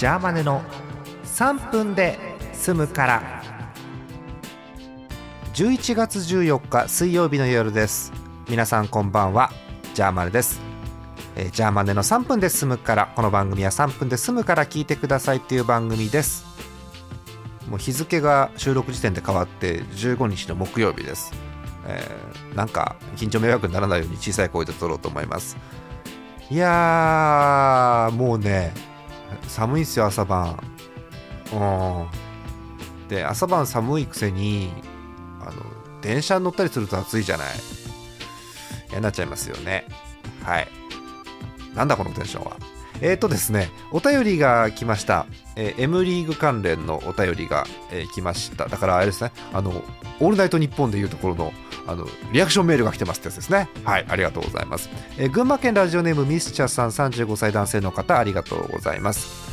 ジャーマネの3分で済むから。11月14日水曜日の夜です。皆さんこんばんは。ジャーマネです。えージャーマネの3分で済むから。この番組は3分で済むから聞いてくださいっていう番組です。もう日付が収録時点で変わって15日の木曜日です、えーなんか緊張迷惑にならないように小さい声で撮ろうと思います。いやーもうね寒いんすよ朝晩。うん。で朝晩寒いくせにあの電車に乗ったりすると暑いじゃない。嫌になっちゃいますよね。はい。なんだこのテンションは。えーとですね、お便りが来ました、えー M リーグ関連のお便りが、えー来ました。だからあれですね、あの、オールナイトニッポンでいうところの、あの、リアクションメールが来てますってやつですね。はい、ありがとうございます。えー群馬県ラジオネームミスチャさん35歳男性の方、ありがとうございます。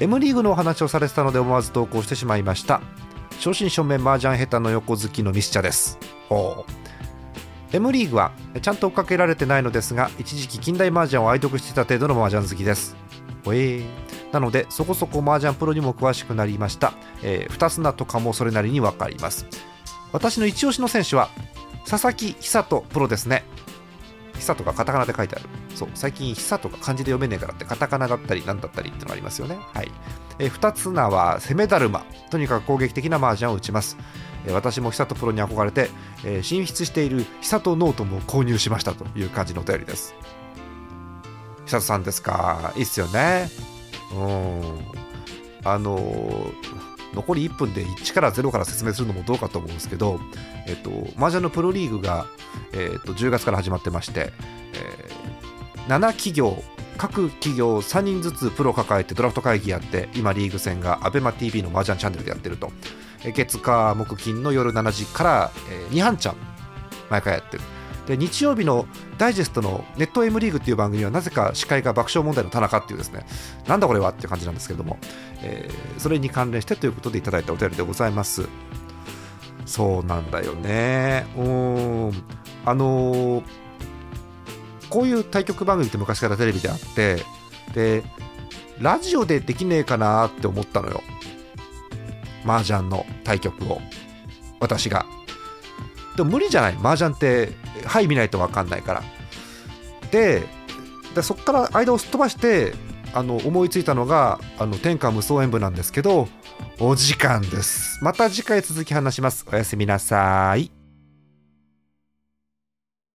M リーグのお話をされてたので思わず投稿してしまいました。正真正面麻雀下手の横好きのミスチャです。ほう。M リーグはちゃんと追っかけられてないのですが一時期近代麻雀を愛読してた程度の麻雀好きですおえーなのでそこそこ麻雀プロにも詳しくなりました、えー、二つ名とかもそれなりにわかります私の一押しの選手は佐々木寿人プロですね。寿人がカタカナで書いてある。そう最近寿人が漢字で読めねえからってカタカナだったりなんだったりっていうのがありますよね。はい、えー、二つ名は攻めだるま。とにかく攻撃的な麻雀を打ちます。え私も寿人プロに憧れて、え進出している寿人ノートも購入しましたという感じのお便りです。寿人さんですか？いいっすよね。うん。あのー残り1分で1から0から説明するのもどうかと思うんですけど、えっと、麻雀のプロリーグが、えっと、10月から始まってまして、えー7企業各企業3人ずつプロ抱えてドラフト会議やって今リーグ戦が ABEMATV の麻雀チャンネルでやってると。月火木金の夜7時から、え2半チャン毎回やってる。で日曜日のダイジェストのネット M リーグっていう番組はなぜか司会が爆笑問題の田中っていうですねなんだこれはっていう感じなんですけども、えーそれに関連してということでいただいたお便りでございます。そうなんだよね。うん。あのーこういう対局番組って昔からテレビであってでラジオでできねえかなって思ったのよ。麻雀の対局を。私が。でも無理じゃない？麻雀ってはい見ないと分かんないから。ででそこから間をすっ飛ばしてあの思いついたのがあの天下無双演舞なんですけどお時間です。また次回続き話します。おやすみなさい。